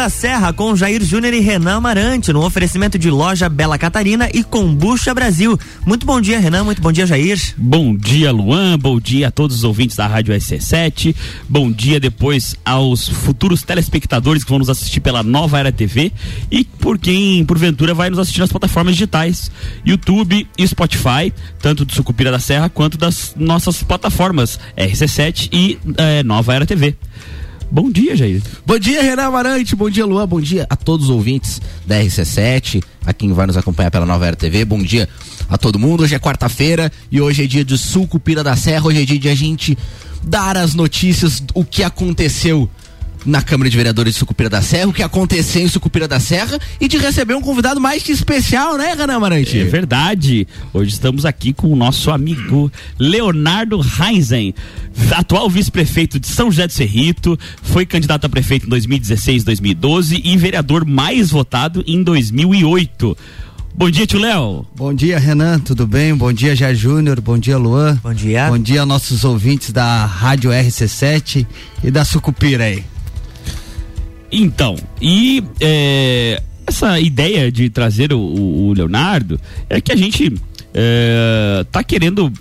da Serra com Jair Júnior e Renan Amarante, no oferecimento de loja Bela Catarina e Combucha Brasil. Muito bom dia, Renan. Muito bom dia, Jair. Bom dia, Luan. Bom dia a todos os ouvintes da Rádio SC7. Bom dia depois aos futuros telespectadores que vão nos assistir pela Nova Era TV e por quem, porventura, vai nos assistir nas plataformas digitais, YouTube e Spotify, tanto do Sucupira da Serra quanto das nossas plataformas RC7 e eh, Nova Era TV. Bom dia, Jair. Bom dia, Renan Amarante. Bom dia, Luan. Bom dia a todos os ouvintes da RC7, a quem vai nos acompanhar pela Nova Era TV. Bom dia a todo mundo. Hoje é quarta-feira e hoje é dia de Sucupira da Serra. Hoje é dia de a gente dar as notícias, o que aconteceu na Câmara de Vereadores de Sucupira da Serra, o que aconteceu em Sucupira da Serra e de receber um convidado mais que especial, né, Renan Amarante? É verdade. Hoje estamos aqui com o nosso amigo Leonardo Reisen, atual vice-prefeito de São José do Cerrito, foi candidato a prefeito em 2016, 2012 e vereador mais votado em 2008. Bom dia, tio Léo. Bom dia, Renan, tudo bem? Bom dia, Jair Júnior, bom dia, Luan. Bom dia. Bom dia, nossos ouvintes da Rádio RC7 e da Sucupira aí. Então, e é, essa ideia de trazer o, o, Leonardo é que a gente é, tá querendo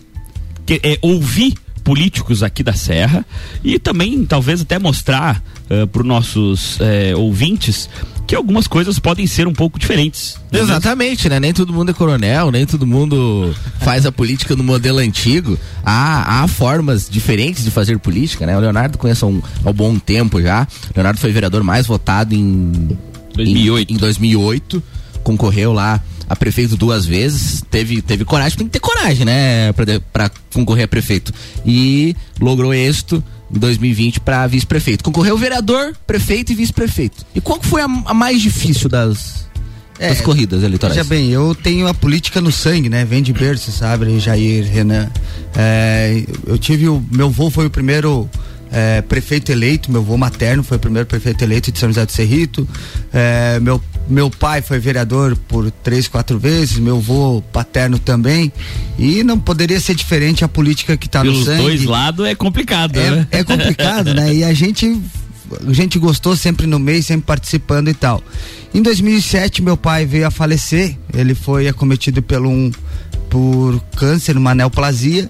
que, é, ouvir políticos aqui da Serra e também talvez até mostrar uh, para os nossos uh, ouvintes que algumas coisas podem ser um pouco diferentes. Né? Exatamente, né? Nem todo mundo é coronel, nem todo mundo faz a política no modelo antigo. Há, há formas diferentes de fazer política, né? O Leonardo conhece há um, há um bom tempo já. O Leonardo foi vereador mais votado em 2008. Em, em 2008 concorreu lá a prefeito duas vezes, teve, teve coragem, tem que ter coragem, né, para concorrer a prefeito. E logrou êxito em 2020 para vice-prefeito. Concorreu vereador, prefeito e vice-prefeito. E qual foi a, a mais difícil das, é, das corridas eleitorais? Veja bem, eu tenho a política no sangue, né? Vem de berço, sabe, Jair, Renan. É, eu tive o. Meu avô foi o primeiro é, prefeito eleito, meu avô materno foi o primeiro prefeito eleito de São José do Cerrito. É, meu, meu pai foi vereador por três, quatro vezes, meu avô paterno também. E não poderia ser diferente a política que está no sangue. Pelos dois lados é complicado, é, né? É complicado, né? E a gente a gente gostou sempre no meio, sempre participando e tal. Em 2007 meu pai veio a falecer, ele foi acometido pelo um por câncer, uma neoplasia.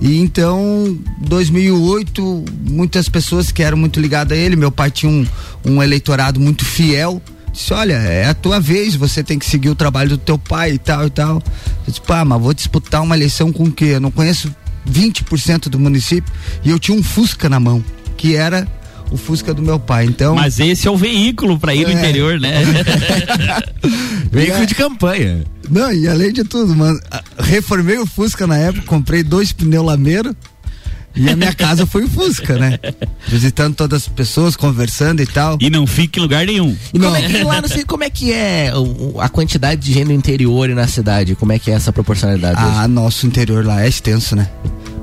E então, 2008, muitas pessoas que eram muito ligadas a ele, meu pai tinha um, um eleitorado muito fiel, disse, olha, é a tua vez, você tem que seguir o trabalho do teu pai e tal e tal. Eu disse, pá, mas vou disputar uma eleição com o quê? Eu não conheço 20% do município e eu tinha um Fusca na mão, que era o Fusca do meu pai. Então, mas esse é o veículo para ir é. no interior, né? veículo de campanha. Não, e além de tudo, mano, reformei o Fusca na época, comprei dois pneus lameiro. E a minha casa foi o Fusca, né? Visitando todas as pessoas, conversando e tal. E não fica em lugar nenhum. E como é que lá, não sei como é que é a quantidade de gente no interior e na cidade? Como é que é essa proporcionalidade? Ah, hoje? nosso interior lá é extenso, né?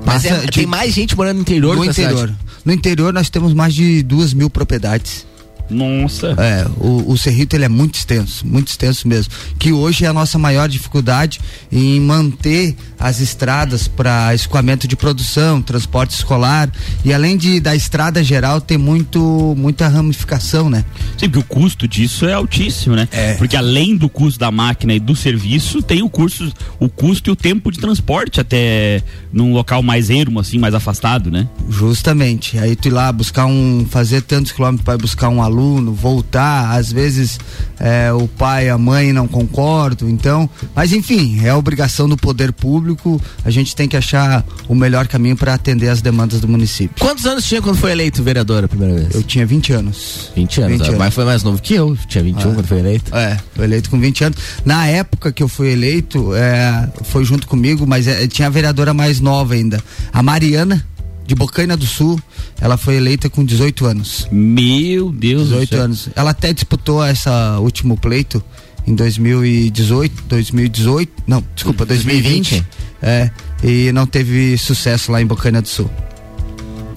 Mas é, de, tem mais gente morando no interior no interior. Cidade? No interior nós temos mais de duas mil propriedades. Nossa. É, o, o Cerrito ele é muito extenso, muito extenso mesmo. Que hoje é a nossa maior dificuldade em manter as estradas para escoamento de produção, transporte escolar e além de da estrada geral ter muito muita ramificação, né? Sim, porque o custo disso é altíssimo, né? É. Porque além do custo da máquina e do serviço, tem o curso, o custo e o tempo de transporte até num local mais ermo assim, mais afastado, né? Justamente. Aí tu ir lá buscar um fazer tantos quilômetros para buscar um aluno aluno, voltar, às vezes é, o pai, a mãe não concordam, então, mas enfim, é obrigação do poder público, a gente tem que achar o melhor caminho para atender as demandas do município. Quantos anos tinha quando foi eleito vereador a primeira vez? Eu tinha 20 anos. 20 anos, 20 anos. mas foi mais novo que eu, tinha 21 ah, quando foi eleito. É, foi eleito com 20 anos. Na época que eu fui eleito, é, foi junto comigo, mas é, tinha a vereadora mais nova ainda, a Mariana, de Bocaina do Sul. Ela foi eleita com 18 anos. Meu Deus 18 anos. Ela até disputou essa último pleito em 2018, 2018, não, desculpa, 2020. 2020. É, e não teve sucesso lá em Bocaina do Sul.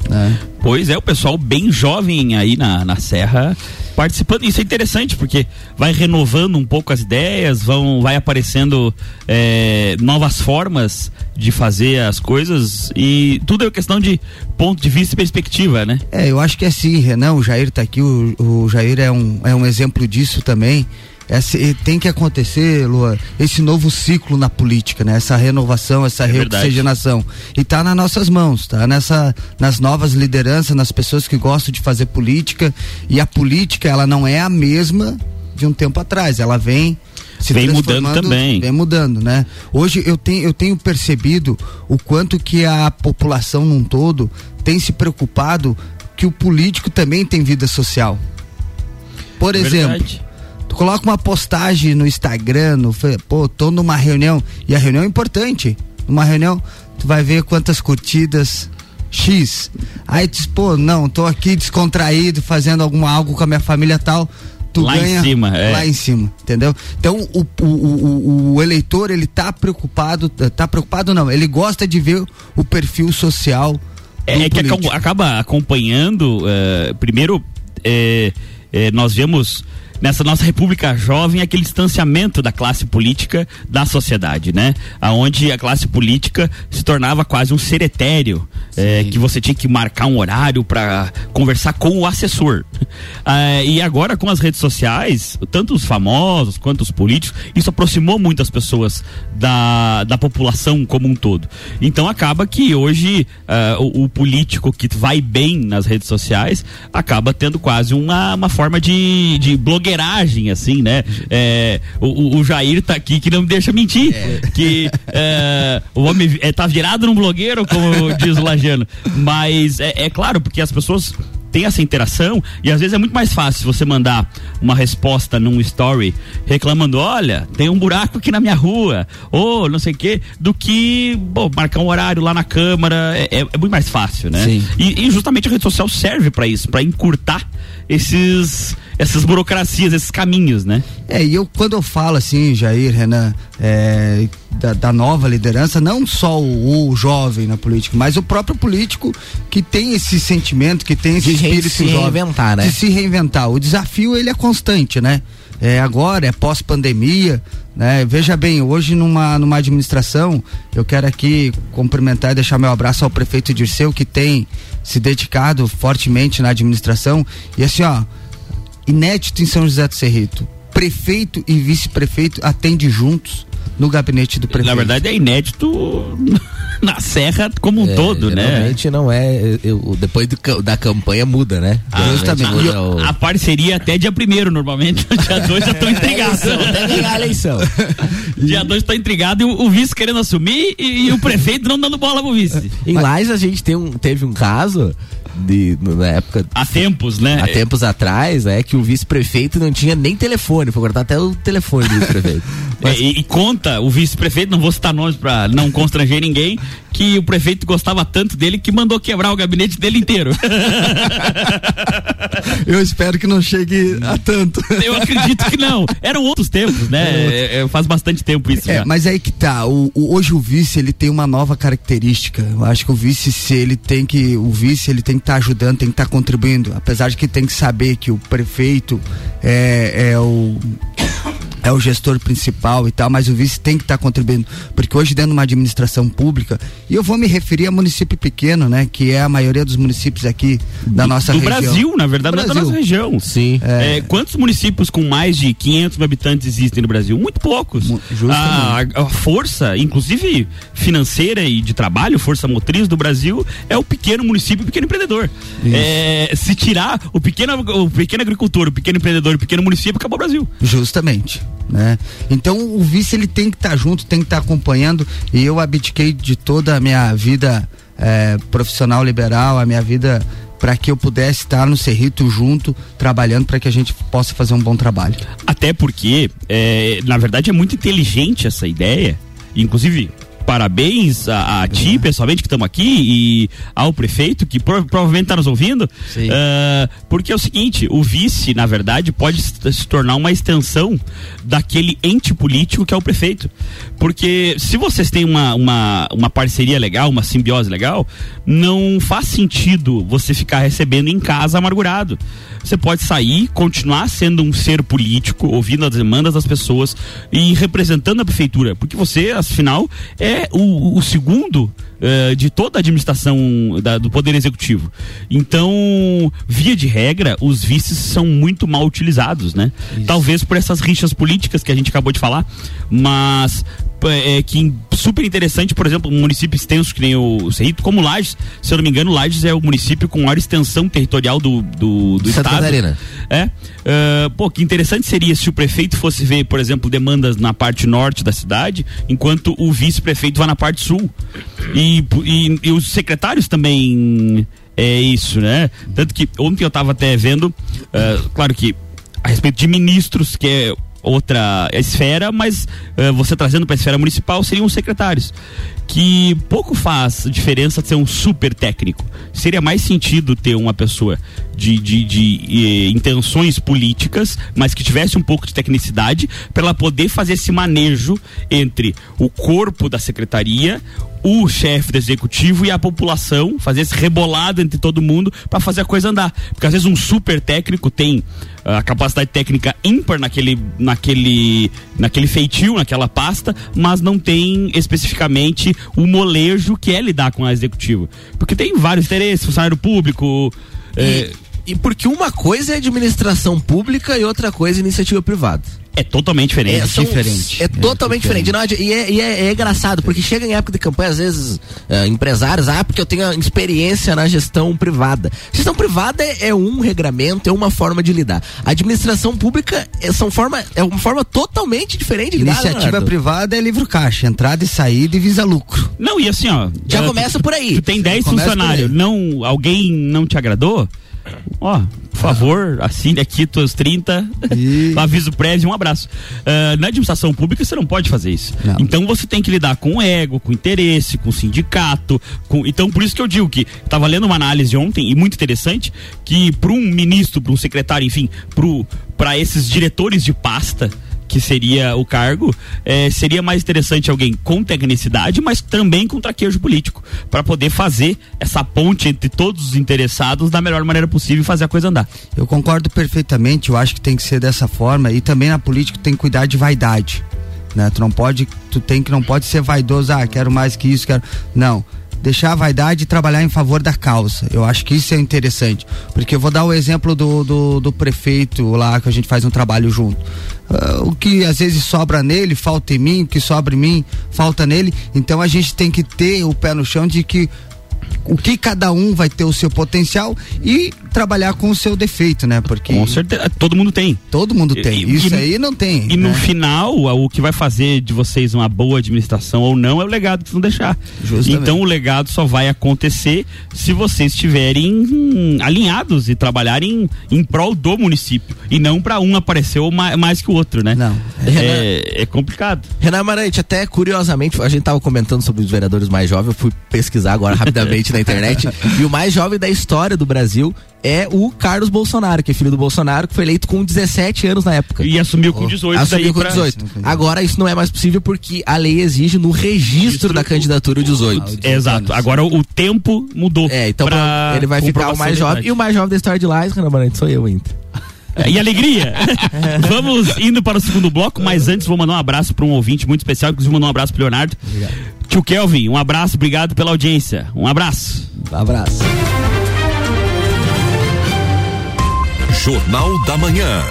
É. Pois é, o pessoal bem jovem aí na, na Serra participando. Isso é interessante porque vai renovando um pouco as ideias, vão, vai aparecendo é, novas formas de fazer as coisas e tudo é questão de ponto de vista e perspectiva, né? É, eu acho que é assim, Renan, o Jair está aqui, o, o Jair é um, é um exemplo disso também. Esse, tem que acontecer, Lua, esse novo ciclo na política, né? Essa renovação, essa é reoxigenação. E está nas nossas mãos, tá? Nessa, nas novas lideranças, nas pessoas que gostam de fazer política. E a política, ela não é a mesma de um tempo atrás. Ela vem se vem mudando também. Vem mudando, né? Hoje eu tenho, eu tenho percebido o quanto que a população num todo tem se preocupado que o político também tem vida social. Por exemplo, Verdade coloca uma postagem no Instagram, no, pô, tô numa reunião, e a reunião é importante. Numa reunião, tu vai ver quantas curtidas, X. Aí tu diz, pô, não, tô aqui descontraído, fazendo alguma algo com a minha família tal. Tu lá ganha em cima, é. lá em cima, entendeu? Então o, o, o, o, eleitor ele tá preocupado, tá preocupado não, ele gosta de ver o perfil social. É, é que acaba acompanhando, uh, primeiro, uh, uh, nós vemos nessa nossa república jovem aquele distanciamento da classe política da sociedade, né? Aonde a classe política se tornava quase um ser etéreo, é, que você tinha que marcar um horário para conversar com o assessor. Ah, e agora com as redes sociais, tanto os famosos quanto os políticos, isso aproximou muitas pessoas da, da população como um todo. Então acaba que hoje uh, o, o, político que vai bem nas redes sociais acaba tendo quase uma, uma forma de, de blogueiro blogueiragem, assim, né? É, o, o, Jair tá aqui que não me deixa mentir. É. Que é, o homem é, tá virado num blogueiro, como diz o Lajano. Mas é, é claro, porque as pessoas tem essa interação e às vezes é muito mais fácil você mandar uma resposta num story reclamando, olha, tem um buraco aqui na minha rua, ou não sei o quê, do que bom, marcar um horário lá na Câmara. É, é, é muito mais fácil, né? Sim. E, e justamente a rede social serve para isso, para encurtar esses essas burocracias, esses caminhos, né? É, e eu quando eu falo assim, Jair, Renan, é, da, da, nova liderança, não só o, o, jovem na política, mas o próprio político que tem esse sentimento, que tem esse de espírito se jovem, reinventar, né? De se reinventar. O desafio ele é constante, né? É agora, é pós-pandemia, né? Veja bem, hoje numa, numa administração, eu quero aqui cumprimentar e deixar meu abraço ao prefeito Dirceu, que tem se dedicado fortemente na administração. E assim, ó, inédito em São José do Cerrito. Prefeito e vice-prefeito atendem juntos no gabinete do prefeito. Na verdade é inédito na Serra como um é, todo, né? Realmente não é. Eu, depois do, da campanha muda, né? Ah, justamente. Muda o... A parceria até dia primeiro, normalmente. dia 2 já estão intrigados. Até ganhar a eleição. dia 2 está intrigado e o, o, vice querendo assumir e, e, o prefeito não dando bola pro vice. Em Lais a gente tem um, teve um caso de, na época. Há tempos, né? Há tempos atrás, é que o vice-prefeito não tinha nem telefone, foi cortar até o telefone do vice-prefeito. Mas... É, e, e, conta o vice-prefeito, não vou citar nomes para não constranger ninguém, que o prefeito gostava tanto dele que mandou quebrar o gabinete dele inteiro. Eu espero que não chegue a tanto. Eu acredito que não. Eram outros tempos, né? É, é, faz bastante tempo isso. É, já. mas aí que tá. O, o, hoje o vice ele tem uma nova característica. Eu acho que o vice, se ele tem que. O vice ele tem que estar tá ajudando, tem que estar tá contribuindo. Apesar de que tem que saber que o prefeito é, é o é o gestor principal e tal, mas o vice tem que estar tá contribuindo, porque hoje dentro de uma administração pública, e eu vou me referir a município pequeno, né, que é a maioria dos municípios aqui da nossa do região. Do Brasil, na verdade, Brasil. da nossa região. Sim. É... É, quantos municípios com mais de 500 mil habitantes existem no Brasil? Muito poucos. A, a, força, inclusive financeira e de trabalho, força motriz do Brasil é o pequeno município, o pequeno empreendedor. É, se tirar o pequeno, o pequeno agricultor, o pequeno empreendedor, o pequeno município, acabou o Brasil. Justamente né? Então o vice ele tem que estar tá junto, tem que estar tá acompanhando e eu abdiquei de toda a minha vida é, profissional liberal, a minha vida para que eu pudesse estar no Cerrito junto, trabalhando para que a gente possa fazer um bom trabalho. Até porque, é, na verdade, é muito inteligente essa ideia, inclusive parabéns a, a ti, pessoalmente, que estamos aqui, e ao prefeito, que pro, provavelmente está nos ouvindo. Uh, porque é o seguinte: o vice, na verdade, pode se tornar uma extensão daquele ente político que é o prefeito. Porque se vocês têm uma, uma, uma parceria legal, uma simbiose legal, não faz sentido você ficar recebendo em casa amargurado. Você pode sair, continuar sendo um ser político, ouvindo as demandas das pessoas e representando a prefeitura, porque você, afinal, é o, o segundo uh, de toda a administração da, do Poder Executivo. Então, via de regra, os vices são muito mal utilizados, né? Isso. Talvez por essas rixas políticas que a gente acabou de falar, mas é, que super interessante, por exemplo, um município extenso que nem o Cerrito, como Lages, se eu não me engano, Lages é o município com maior extensão territorial do, do, do Santa estado. Catarina. É. Uh, pô, que interessante seria se o prefeito fosse ver, por exemplo, demandas na parte norte da cidade, enquanto o vice-prefeito vá na parte sul. E, e, e os secretários também é isso, né? Tanto que ontem eu estava até vendo, uh, claro que a respeito de ministros, que é outra esfera, mas uh, você trazendo para a esfera municipal seriam os secretários. Que pouco faz diferença ser um super técnico. Seria mais sentido ter uma pessoa de, de, de, de intenções políticas, mas que tivesse um pouco de tecnicidade, para ela poder fazer esse manejo entre o corpo da secretaria, o chefe do executivo e a população, fazer esse rebolado entre todo mundo para fazer a coisa andar. Porque às vezes um super técnico tem ah, a capacidade técnica ímpar naquele, naquele, naquele feitio, naquela pasta, mas não tem especificamente o molejo que é lidar com a executivo. Porque tem vários interesses, funcionário público. E, é... e porque uma coisa é administração pública e outra coisa é iniciativa privada. É totalmente diferente. É, são, diferente. é, é totalmente diferente. diferente. Não, e, é, e é, é, engraçado, porque chega em época de campanha, às vezes, uh, empresários, ah, porque eu tenho experiência na gestão privada. Gestão privada é, é, um regramento, é uma forma de lidar. A administração pública é, são forma, é uma forma totalmente diferente de lidar. Iniciativa privada é livro caixa, entrada e saída e visa lucro. Não, e assim, ó. Já começa por aí. Tu tem 10 funcionários, não, alguém não te agradou? Ó, por favor, assine aqui teus 30, e... aviso prévio, um abraço. Uh, na administração pública você não pode fazer isso. Não. Então você tem que lidar com ego, com interesse, com sindicato. Com... Então por isso que eu digo que estava lendo uma análise ontem e muito interessante que para um ministro, para um secretário, enfim, para esses diretores de pasta que seria o cargo, é, seria mais interessante alguém com tecnicidade, mas também com traquejo político, para poder fazer essa ponte entre todos os interessados da melhor maneira possível e fazer a coisa andar. Eu concordo perfeitamente, eu acho que tem que ser dessa forma e também na política tem que cuidar de vaidade. Né? Tu não pode, tu tem que não pode ser vaidoso, ah, quero mais que isso, quero. Não deixar a vaidade e trabalhar em favor da causa. Eu acho que isso é interessante. Porque eu vou dar o exemplo do, do, do prefeito lá, que a gente faz um trabalho junto. Uh, o que às vezes sobra nele, falta em mim, o que sobra em mim, falta nele. Então a gente tem que ter o pé no chão de que o que cada um vai ter o seu potencial e trabalhar com o seu defeito, né? Porque com certeza, todo mundo tem. Todo mundo tem. E, Isso e, aí não tem. E né? no final, o que vai fazer de vocês uma boa administração ou não é o legado que vocês vão deixar. Justamente. Então o legado só vai acontecer se vocês estiverem hum, alinhados e trabalharem em prol do município e não para um aparecer mais, que o outro, né? Não. É, é complicado. Renan Amarante, até curiosamente, a gente tava comentando sobre os vereadores mais jovens, eu fui pesquisar agora rapidamente na internet e o mais jovem da história do Brasil é o Carlos Bolsonaro, que é filho do Bolsonaro, que foi eleito com 17 anos na época. E assumiu com 18. Assumiu com pra... 18. Agora isso não é mais possível porque a lei exige no registro da candidatura o 18. Exato. Agora o tempo mudou. É, então pra... ele vai ficar o mais jovem. E o mais jovem da história de Lais, Renan sou eu ainda. É, e alegria! Vamos indo para o segundo bloco, mas antes vou mandar um abraço para um ouvinte muito especial, inclusive mandar um abraço para Leonardo. Obrigado. Tio Kelvin, um abraço, obrigado pela audiência. Um abraço. Um abraço. Jornal da Manhã.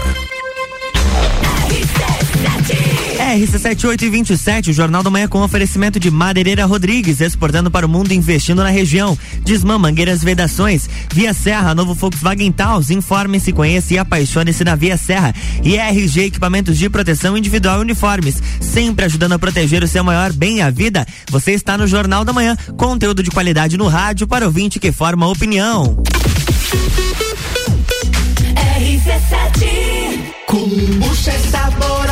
RC7827, o Jornal da Manhã com oferecimento de Madeireira Rodrigues, exportando para o mundo, investindo na região. Desmã Mangueiras Vedações, Via Serra, novo Volkswagen Taos, informe-se, conheça e apaixone-se na Via Serra. E RG Equipamentos de Proteção Individual e Uniformes, sempre ajudando a proteger o seu maior bem, a vida. Você está no Jornal da Manhã, conteúdo de qualidade no rádio para ouvinte que forma opinião. RC7 Kombucha é saborosa e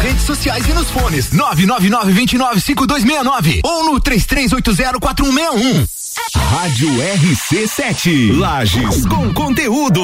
Redes sociais e nos fones. 999 29 5269 ou no 33804161. Rádio RC7. Lages com conteúdo.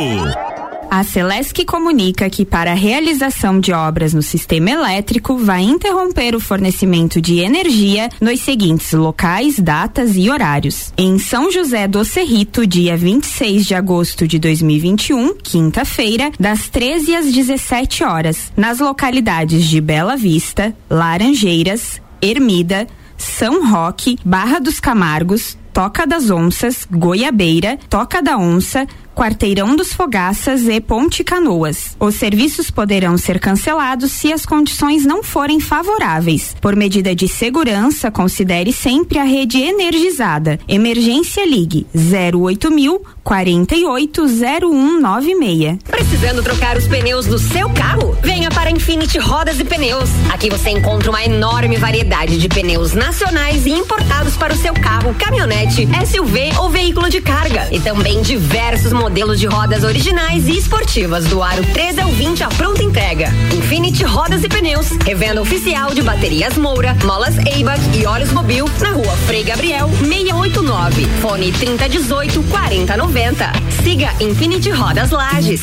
A Celesc comunica que para a realização de obras no sistema elétrico vai interromper o fornecimento de energia nos seguintes locais, datas e horários. Em São José do Cerrito, dia 26 de agosto de 2021, quinta-feira, das 13 às 17 horas, nas localidades de Bela Vista, Laranjeiras, Ermida, São Roque, Barra dos Camargos, Toca das Onças, Goiabeira, Toca da Onça, Quarteirão dos Fogaças e Ponte Canoas. Os serviços poderão ser cancelados se as condições não forem favoráveis. Por medida de segurança, considere sempre a rede energizada. Emergência Ligue 08000 480196. Precisando trocar os pneus do seu carro? Venha para Infinity Rodas e Pneus. Aqui você encontra uma enorme variedade de pneus nacionais e importados para o seu carro, caminhonete, SUV ou veículo de carga. E também diversos modelos de rodas originais e esportivas do aro 13 ao 20 à pronta entrega. Infinity Rodas e Pneus, revenda oficial de baterias Moura, molas Eibach e óleos Mobil na rua Frei Gabriel 689. Fone 3018 4090. Siga Infinity Rodas Lages.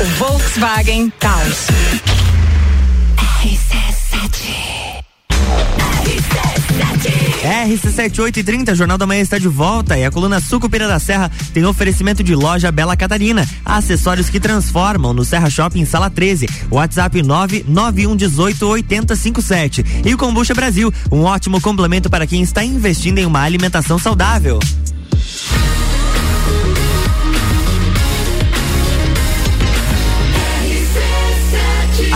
o Volkswagen Taos. RC7830, Jornal da Manhã está de volta e a coluna Sucupira da Serra tem oferecimento de loja Bela Catarina, acessórios que transformam no Serra Shopping Sala 13, WhatsApp 991188057 e o Combucha Brasil, um ótimo complemento para quem está investindo em uma alimentação saudável.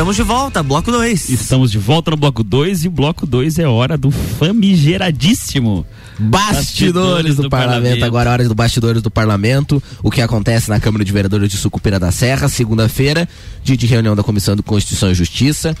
Estamos de volta, bloco 2. Estamos de volta no bloco 2 e o bloco 2 é hora do famigeradíssimo Bastidores, bastidores do, do parlamento. parlamento. Agora, hora do bastidores do parlamento. O que acontece na Câmara de Vereadores de Sucupira da Serra, segunda-feira, dia de reunião da Comissão de Constituição e Justiça.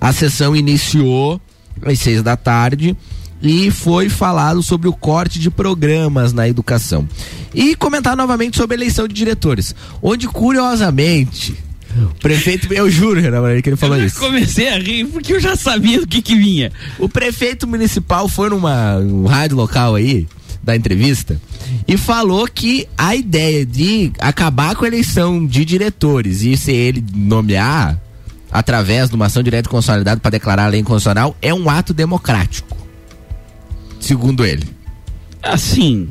A sessão iniciou às seis da tarde e foi falado sobre o corte de programas na educação. E comentar novamente sobre a eleição de diretores, onde curiosamente o prefeito, eu juro, Renan, que ele falou eu isso. comecei a rir porque eu já sabia do que que vinha. O prefeito municipal foi numa um rádio local aí, da entrevista, e falou que a ideia de acabar com a eleição de diretores e se ele nomear através de uma ação direta consolidada para declarar a lei inconstitucional é um ato democrático. Segundo ele. Assim,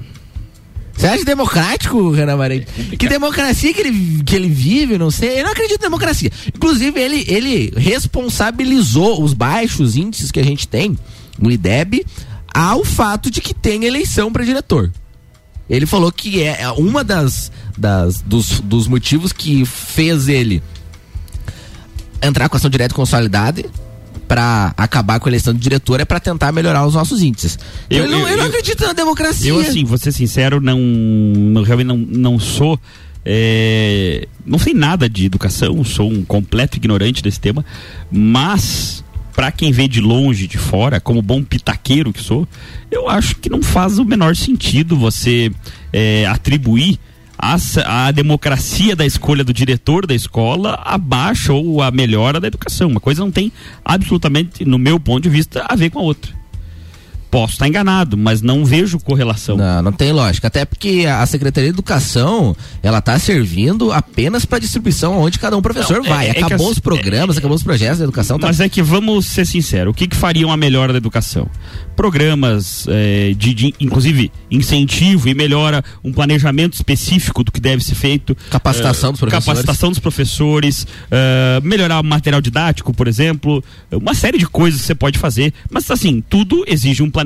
você acha democrático, Renan Marinho? Que democracia que ele, que ele vive, não sei. Eu não acredito em democracia. Inclusive, ele, ele responsabilizou os baixos índices que a gente tem no IDEB ao fato de que tem eleição para diretor. Ele falou que é, é uma das, das dos, dos motivos que fez ele entrar com ação direta consolidada para acabar com a eleição de diretor é para tentar melhorar os nossos índices. Eu, eu, não, eu não acredito na democracia. Eu, assim, vou ser sincero, não, não realmente não, não sou. É, não sei nada de educação, sou um completo ignorante desse tema, mas para quem vê de longe, de fora, como bom pitaqueiro que sou, eu acho que não faz o menor sentido você é, atribuir a, a democracia da escolha do diretor da escola abaixa ou a melhora da educação. Uma coisa não tem absolutamente, no meu ponto de vista, a ver com a outra. Posso estar enganado, mas não vejo correlação. Não, não tem lógica. Até porque a Secretaria de Educação, ela está servindo apenas para distribuição onde cada um professor Não, é- vai. é que acabou as- os programas, acabou os projetos da educação. Tá... Mas é que vamos ser sinceros, o que, que faria uma melhora da educação? Programas eh, de, de, inclusive, incentivo e melhora, um planejamento específico do que deve ser feito. Capacitação eh, dos professores. Capacitação dos professores, eh, melhorar o material didático, por exemplo, uma série de coisas que você pode fazer. Mas assim, tudo exige um planejamento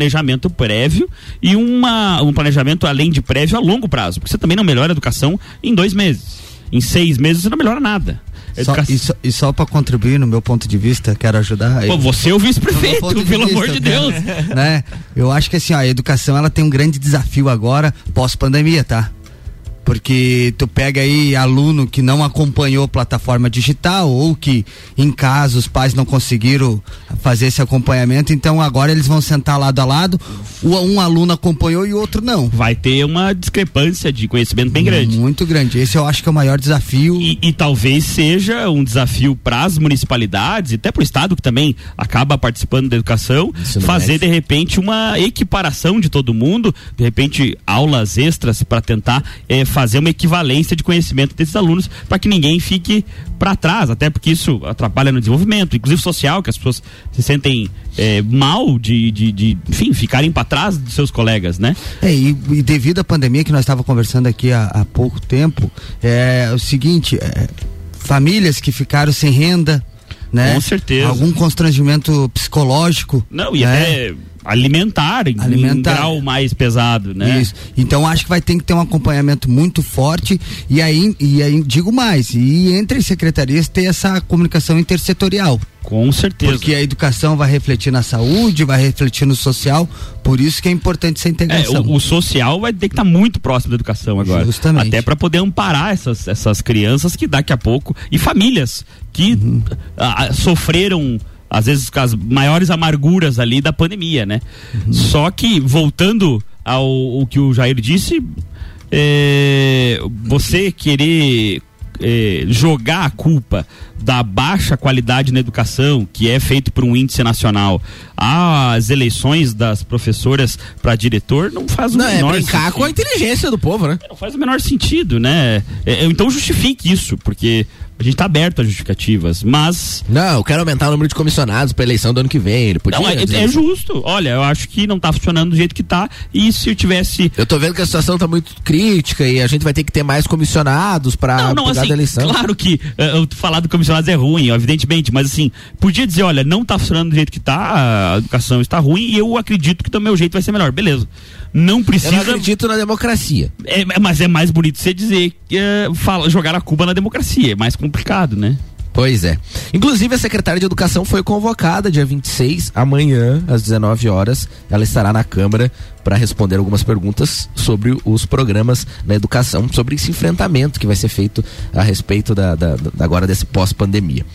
prévio e uma, um planejamento além de prévio a longo prazo. Porque você também não melhora a educação em dois meses. Em seis meses você não melhora nada. Só, e só, e só para contribuir no meu ponto de vista, quero ajudar. Pô, você é o vice-prefeito, pelo vista, amor de Deus. Né? Eu acho que assim, ó, a educação ela tem um grande desafio agora pós-pandemia, tá? Porque tu pega aí aluno que não acompanhou plataforma digital ou que em casa os pais não conseguiram fazer esse acompanhamento, então agora eles vão sentar lado a lado, o- um aluno acompanhou e o outro não. Vai ter uma discrepância de conhecimento bem grande. Muito grande. Esse eu acho que é o maior desafio. E, e talvez seja um desafio para as municipalidades e até para o Estado, que também acaba participando da educação, fazer médio. de repente uma equiparação de todo mundo, de repente aulas extras para tentar eh, fazer uma equivalência de conhecimento desses alunos, para que ninguém fique para trás, até porque isso atrapalha no desenvolvimento, inclusive social, que as pessoas se sentem eh, mal de, de, de, enfim, ficarem para trás dos seus colegas, né? É, e, e devido à pandemia que nós estávamos conversando aqui há, há pouco tempo, é o seguinte, é, famílias que ficaram sem renda, né? Com certeza. Algum constrangimento psicológico. Não, e né? até alimentar, em Alimentar. grau mais pesado, né? Isso. Então acho que vai ter que ter um acompanhamento muito forte e aí, e aí digo mais, e entre as secretarias ter essa comunicação intersetorial. Com certeza. Porque a educação vai refletir na saúde, vai refletir no social, por isso que é importante essa É, integração. o, o social vai ter que estar muito próximo da educação agora. Justamente. Até para poder amparar essas, essas crianças que daqui a pouco. E famílias que Uhum. ah, sofreram. Às vezes as maiores amarguras ali da pandemia, né? Uhum. Só que, voltando ao o que o Jair disse, é, você querer é, jogar a culpa da baixa qualidade na educação, que é feito por um índice nacional, às eleições das professoras para diretor, não faz o Não, é menor brincar sentido. com a inteligência do povo, né? Não faz o menor sentido, né? É, então justifique isso, porque a gente está aberto a justificativas, mas Não, eu quero aumentar o número de comissionados para eleição do ano que vem. Ele podia não, é, é justo. Olha, eu acho que não está funcionando do jeito que está. E se eu tivesse Eu tô vendo que a situação tá muito crítica e a gente vai ter que ter mais comissionados para cuidar assim, da eleição. claro que eh, eu falar do comissionados é ruim, evidentemente, mas assim, podia dizer, olha, não tá funcionando do jeito que tá, a educação está ruim e eu acredito que do meu jeito vai ser melhor, beleza. Não Eu precisa, não acredito na democracia. é, é- mas é mais bonito você dizer, eh, fala, jogar a Cuba na democracia, é mais complicado, né? Pois é. Inclusive, a secretária de Educação foi convocada dia 26, amanhã, às 19 horas. Ela estará na Câmara para responder algumas perguntas sobre os programas na educação, sobre esse enfrentamento que vai ser feito a respeito da, da- da- agora desse pós-pandemia.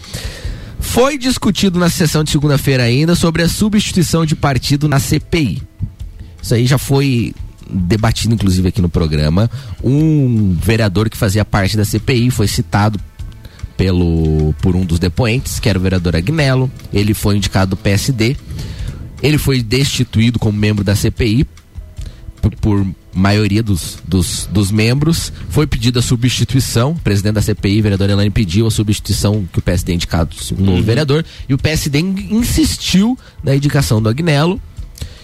Foi discutido na sessão de segunda-feira ainda sobre a substituição de partido na CPI. Isso aí já foi debatido, inclusive, aqui no programa. Um vereador que fazia parte da CPI foi citado pelo por um dos depoentes, que era o vereador Agnello. Ele foi indicado do PSD. Ele foi destituído como membro da CPI por, por maioria dos, dos, dos membros. Foi pedida a substituição. O presidente da CPI, vereador Elane, pediu a substituição que o PSD indicado um novo vereador. E o PSD in- insistiu na indicação do Agnello.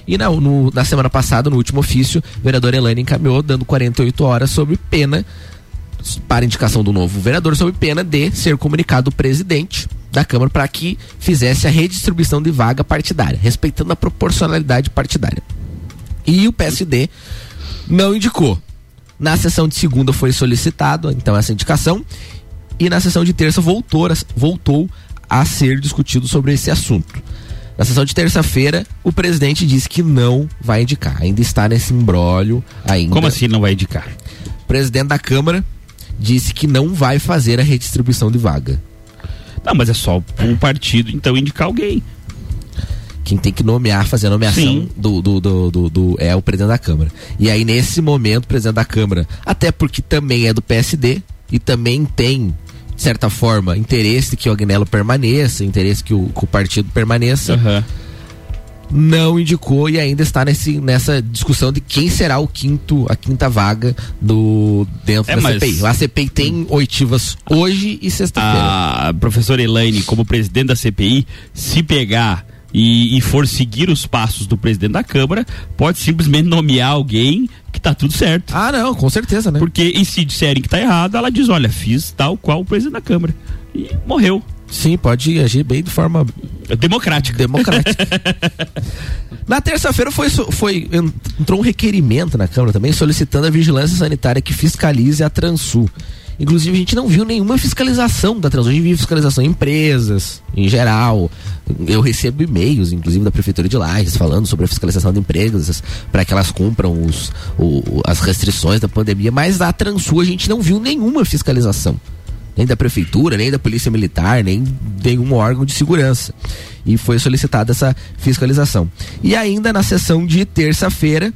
E na, no- na semana passada, no último ofício, o vereador Elane encaminhou, dando 48 horas sob pena para indicação do novo vereador, sob pena de ser comunicado o presidente da Câmara para que fizesse a redistribuição de vaga partidária, respeitando a proporcionalidade partidária. E o PSD não indicou. Na sessão de segunda foi solicitado, então, essa indicação. E na sessão de terça voltou, a- voltou a ser discutido sobre esse assunto. Na sessão de terça-feira, o presidente disse que não vai indicar. Ainda está nesse imbróglio ainda. Como assim não vai indicar? O presidente da Câmara disse que não vai fazer a redistribuição de vaga. Não, mas é só um partido, então indicar alguém. Quem tem que nomear, fazer a nomeação do, do, do, do- do- é o presidente da Câmara. E aí, nesse momento, o presidente da Câmara, até porque também é do PSD e também tem, de certa forma, interesse que o Agnello permaneça, interesse que o, que o partido permaneça. Não indicou e ainda está nesse, nessa discussão de quem será o quinto, a quinta vaga do dentro É, da mas- CPI. A CPI tem oitivas hoje e sexta-feira. A professora Elaine, como presidente da CPI, se pegar e, e for seguir os passos do presidente da Câmara, pode simplesmente nomear alguém que tá tudo certo. Ah, não, com certeza, né? Porque, e se disserem que tá errado, ela diz: olha, fiz tal qual o presidente da Câmara. E morreu. Sim, pode agir bem de forma Democrática. democrática. na terça-feira foi, foi entrou um requerimento na Câmara também solicitando a vigilância sanitária que fiscalize a Transul. Inclusive a gente não viu nenhuma fiscalização da Transul, a gente viu fiscalização em empresas, em geral. Eu recebo e-mails, inclusive da prefeitura de Lages, falando sobre a fiscalização de empresas para que elas cumpram os, o- as restrições da pandemia, mas da Transul a gente não viu nenhuma fiscalização nem da prefeitura, nem da polícia militar, nem nenhum órgão de segurança. E foi solicitada essa fiscalização. E ainda na sessão de terça-feira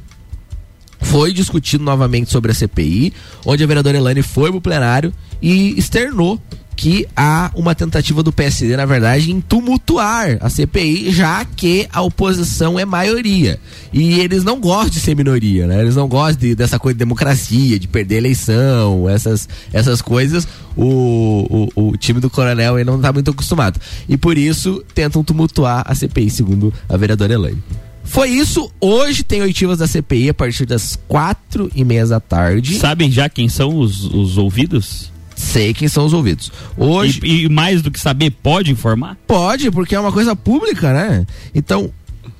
foi discutido novamente sobre a CPI, onde a vereadora Elane foi pro plenário e externou que há uma tentativa do PSD, na verdade, em tumultuar a CPI, já que a oposição é maioria. E eles não gostam de ser minoria, né? Eles não gostam de- dessa coisa de democracia, de perder eleição, essas, essas coisas. O, o, o time do Coronel aí não está muito acostumado. E por isso tentam tumultuar a CPI, segundo a vereadora Elaine. Foi isso. Hoje tem oitivas da CPI a partir das quatro e meia da tarde. Sabem já quem são os, os ouvidos? Sei quem são os ouvidos. Hoje E, e mais do que saber, pode informar? pode, porque é uma coisa pública, né? Então,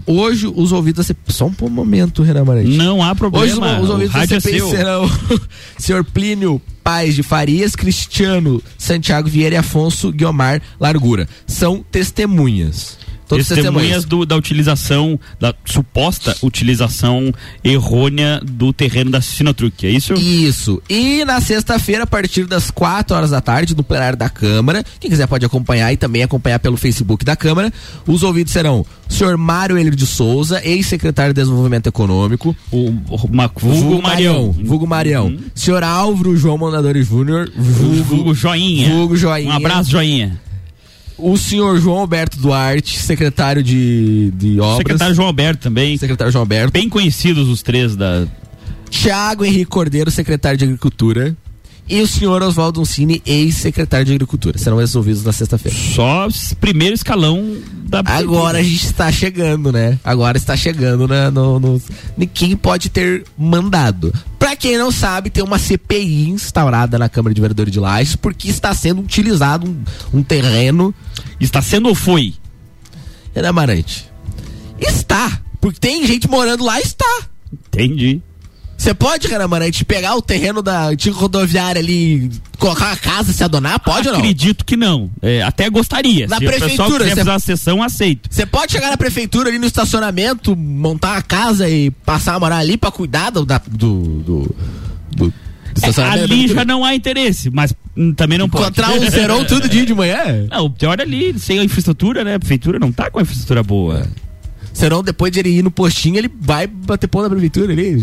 hoje os ouvidos da CPI. Só um momento, Renan Marante. Não há problema. Hoje os, os ouvidos da é CPI seu. serão senhor Plínio Paz de Farias, Cristiano Santiago Vieira e Afonso Guiomar Largura. São testemunhas. Todos Testemunhas do- da utilização, da suposta utilização errônea do terreno da Sinotruc, é isso? Isso. E na sexta-feira, a partir das 4 horas da tarde, no plenário da Câmara, quem quiser pode acompanhar e também acompanhar pelo Facebook da Câmara, os ouvidos serão o senhor Mário Elio de Souza, ex-secretário de Desenvolvimento Econômico, O, o, ma- vulgo Marião. Vulgo Marião. Uhum. Senhor Álvaro João Mondadores Júnior, vulgo, Vulgo Joinha. vulgo Joinha. Um abraço, Joinha. O senhor João Alberto Duarte, secretário de, de obras. Secretário João Alberto também. Secretário João Alberto. Bem conhecidos os três da. Tiago Henrique Cordeiro, secretário de Agricultura. E o senhor Oswaldo Uncini, ex-secretário de Agricultura. Serão esses ouvidos na sexta-feira. Só primeiro escalão da. Agora a gente está chegando, né? Agora está chegando na, no, no. Quem pode ter mandado. Pra quem não sabe, tem uma CPI instaurada na Câmara de Vereadores de Lages, porque está sendo utilizado um, um terreno. Está sendo ou foi? Renan Amarante. Está. Porque tem gente morando lá, está. Entendi. Você pode, Renan Amarante, pegar o terreno da antiga rodoviária ali, colocar uma casa, se adonar? Pode ou não? Acredito que não. É, até gostaria. Na Se o prefeitura, fazer uma sessão, aceito. Você pode chegar na prefeitura ali no estacionamento, montar a casa e passar a morar ali pra cuidar do, da- do, do, do- É, ali já não há interesse, mas hum, também não pode. Encontrar um serão todo dia de manhã? Não, pior olha ali, sem a infraestrutura, né? A prefeitura não tá com a infraestrutura boa. Serão, depois de ele ir no postinho, ele vai bater pão na prefeitura ali.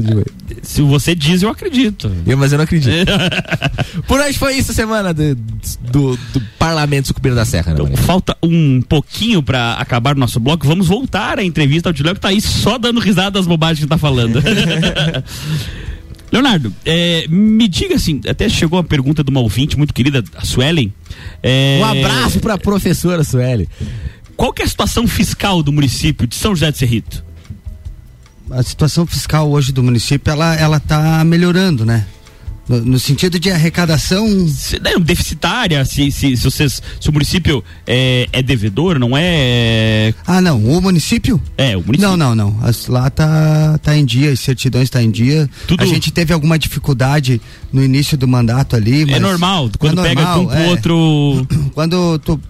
De. Se você diz, eu acredito. Eu, mas eu não acredito. Por hoje foi isso a semana do, do, do Parlamento Sucupira da Serra, né, Então, falta um pouquinho pra acabar o nosso bloco. Vamos voltar à entrevista ao Tilhão, que tá aí só dando risada das bobagens que tá falando. Leonardo, é, me diga assim, até chegou uma pergunta de uma ouvinte muito querida, a Suelen. É, Um abraço pra professora Sueli. Qual que é a situação fiscal do município de São José de Serrito? a situação fiscal hoje do município ela ela tá melhorando, né? No, no sentido de arrecadação, Se, né, deficitária, se, se, se, vocês, se o município é, é devedor, não é? ah não, o município? É, o município. Não, não, não. As, lá tá tá em dia, as certidões tá em dia. Tudo- A gente teve alguma dificuldade no início do mandato ali, É normal, quando é pega normal, de um pro é. outro. quando tu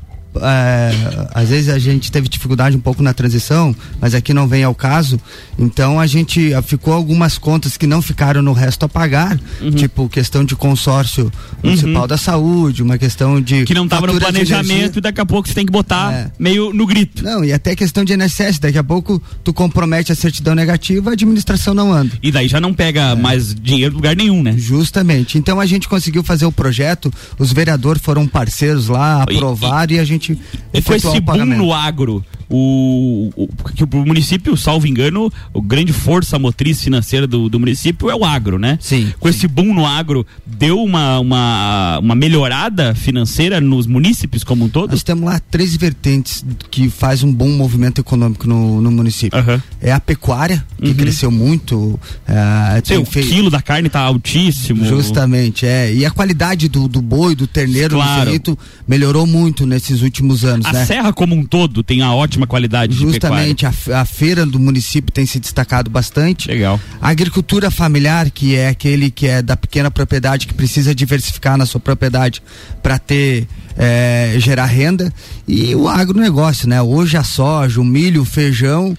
é, às vezes a gente teve dificuldade um pouco na transição, mas aqui não vem ao caso. Então a gente ah, ficou algumas contas que não ficaram no resto a pagar, Uhum. tipo questão de consórcio municipal da saúde, uma questão de Que não tava no planejamento e daqui a pouco você tem que botar É. meio no grito. Não, e até questão de INSS, daqui a pouco tu compromete a certidão negativa, a administração não anda. E daí já não pega mais dinheiro em lugar nenhum, né? Justamente. Então a gente conseguiu fazer o projeto, os vereadores foram parceiros lá, E- aprovaram e, a gente E com esse boom no agro, o, o, que o município, salvo engano, o grande força motriz financeira do, do município é o agro, né? Sim, Com esse boom no agro, deu uma, uma, uma melhorada financeira nos munícipes como um todo? Nós temos lá três vertentes que faz um bom movimento econômico no, no município. Aham. É a pecuária, que Uhum. cresceu muito. É, Sei, o quilo da carne tá altíssimo. Justamente, é. E a qualidade do, do boi, do terneiro Claro. no cerrito melhorou muito nesses últimos anos, A né? serra como um todo tem a ótima qualidade de Justamente, a, a feira do município tem se destacado bastante. Legal. A agricultura familiar, que é aquele que é da pequena propriedade, que precisa diversificar na sua propriedade para ter eh, gerar renda. E o agronegócio, né? Hoje a soja, o milho, o feijão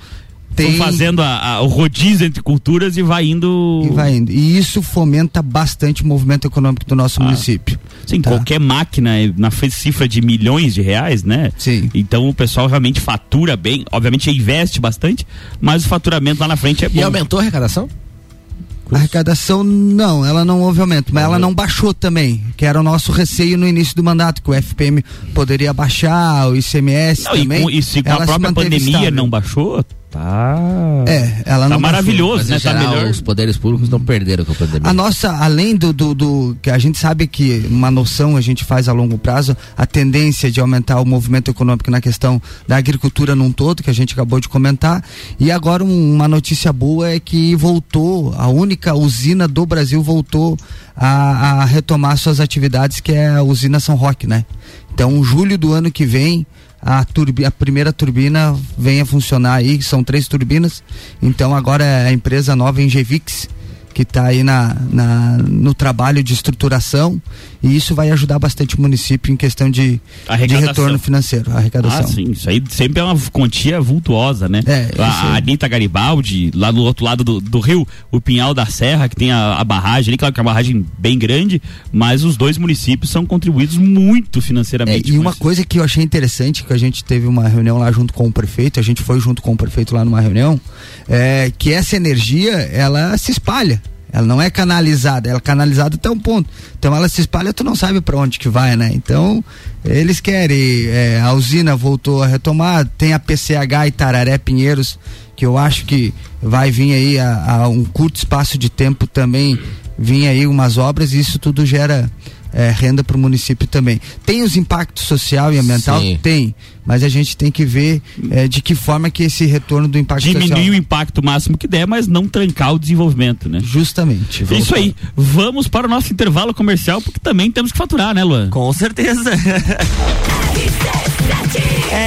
tem. Estão fazendo a- a- o rodízio entre culturas e vai indo. E vai indo. E isso fomenta bastante o movimento econômico do nosso Ah. município. Sim, Tá. qualquer máquina é na cifra de milhões de reais, né? Sim. Então o pessoal realmente fatura bem, obviamente investe bastante, mas o faturamento lá na frente é bom. E aumentou a arrecadação? A arrecadação, não, ela não houve aumento, mas ela não baixou também, que era o nosso receio no início do mandato, que o FPM poderia baixar, o ICMS Não, e, também. com, e se com ela a própria pandemia estável. não baixou, tá. É, ela Tá maravilhoso, Mas, né? Tá geral, melhor. os poderes públicos não perderam com a pandemia. A nossa, além do, do, do- que a gente sabe que uma noção a gente faz a longo prazo, a tendência de aumentar o movimento econômico na questão da agricultura num todo, que a gente acabou de comentar, e agora um- uma notícia boa é que voltou, a única usina do Brasil voltou a, a retomar suas atividades, que é a usina São Roque, né? Então, julho do ano que vem, a, turbi, a primeira turbina vem a funcionar aí, são três turbinas. Então agora é a empresa nova Engevix, que está aí na, na- no trabalho de estruturação e isso vai ajudar bastante o município em questão de, de retorno financeiro, arrecadação. Ah, sim, isso aí sempre é uma quantia vultuosa, né? É, a, a Anitta Garibaldi, lá do outro lado do, do rio, o Pinhal da Serra, que tem a, a barragem ali, claro que é uma barragem bem grande, mas os dois municípios são contribuídos muito É, financeiramente. e com uma isso. coisa que eu achei interessante, que a gente teve uma reunião lá junto com o prefeito, a gente foi junto com o prefeito lá numa reunião, é que essa energia, ela se espalha. Ela não é canalizada, ela é canalizada até um ponto. Então ela se espalha, tu não sabe para onde que vai, né? Então, eles querem, é, a usina voltou a retomar, tem a PCH e Tararé Pinheiros, que eu acho que vai vir aí a, a um curto espaço de tempo também, vir aí umas obras e isso tudo gera é, renda para o município também. Tem os impactos social e ambiental? Sim. Tem, mas a gente tem que ver é, de que forma que esse retorno do impacto Diminuir o social. impacto máximo que der, mas não trancar o desenvolvimento, né? Justamente. Isso aí. Vamos para o nosso intervalo comercial, porque também temos que faturar, né, Luan? Com certeza.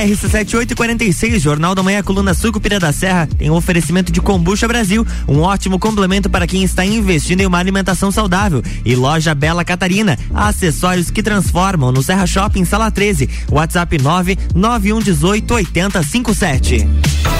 RC7846, Jornal da Manhã, coluna Sucupira da Serra, tem um oferecimento de Combucha Brasil, um ótimo complemento para quem está investindo em uma alimentação saudável. E Loja Bela Catarina, acessórios que transformam no Serra Shopping Sala 13, WhatsApp 99118 8057.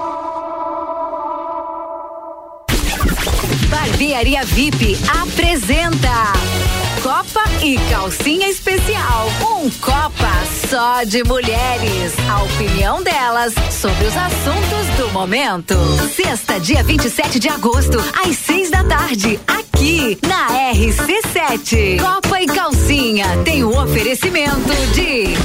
Barbearia VIP apresenta Copa e Calcinha Especial. Um Copa só de mulheres. A opinião delas sobre os assuntos do momento. Sexta, dia 27 de agosto, às seis da tarde, aqui na RC7. Copa e calcinha tem o oferecimento de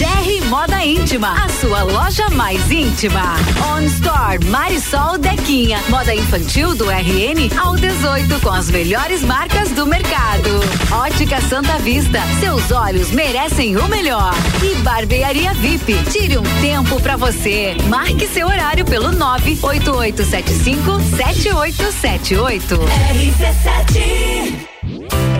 GR Moda Íntima, a sua loja mais íntima. On Store Marisol Dequinha, moda infantil do RN ao 18 com as melhores marcas do mercado. Ótica Santa Vista, seus olhos merecem o melhor. E Barbearia VIP, tire um tempo para você. Marque seu horário pelo 98875 7878. RC7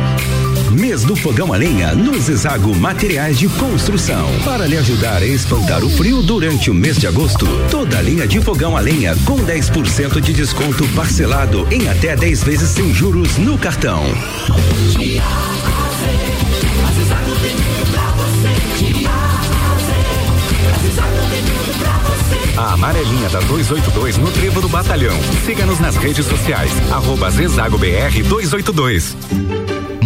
Mês do Fogão a Lenha no Zezago Materiais de Construção. Para lhe ajudar a espantar o frio durante o mês de agosto, toda a linha de fogão a lenha com 10% de desconto parcelado em até 10 vezes sem juros no cartão. A amarelinha da 282 no Trevo do Batalhão. Siga-nos nas redes sociais. Arroba Zezago BR 282.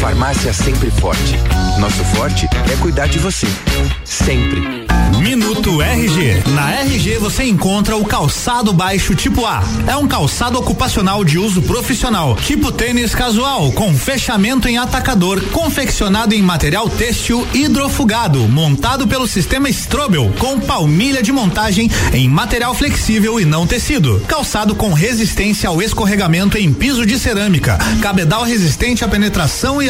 Farmácia Sempre Forte. Nosso forte é cuidar de você. Sempre. Minuto RG. Na RG você encontra o calçado baixo tipo A. É um calçado ocupacional de uso profissional, tipo tênis casual, com fechamento em atacador, confeccionado em material têxtil hidrofugado, montado pelo sistema Strobel, com palmilha de montagem em material flexível e não tecido. Calçado com resistência ao escorregamento em piso de cerâmica, cabedal resistente à penetração e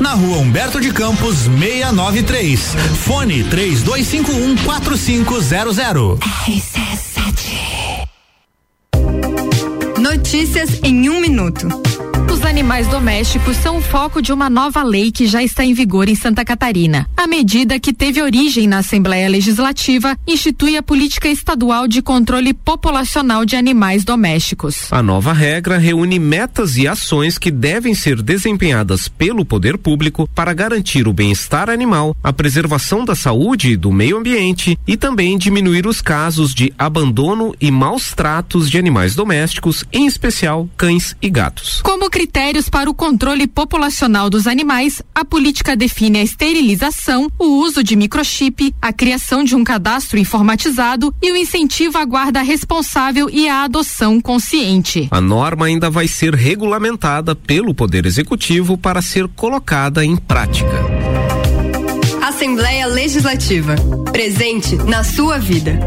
Na rua Humberto de Campos, 693. Fone 3251 4500. Notícias em um minuto. Os animais domésticos são o foco de uma nova lei que já está em vigor em Santa Catarina. A medida, que teve origem na Assembleia Legislativa, institui a política estadual de controle populacional de animais domésticos. A nova regra reúne metas e ações que devem ser desempenhadas pelo poder público para garantir o bem-estar animal, a preservação da saúde e do meio ambiente e também diminuir os casos de abandono e maus tratos de animais domésticos, em especial cães e gatos. Como critérios para o controle populacional dos animais, a política define a esterilização, o uso de microchip, a criação de um cadastro informatizado e o incentivo à guarda responsável e à adoção consciente. A norma ainda vai ser regulamentada pelo Poder Executivo para ser colocada em prática. Assembleia Legislativa. Presente na sua vida.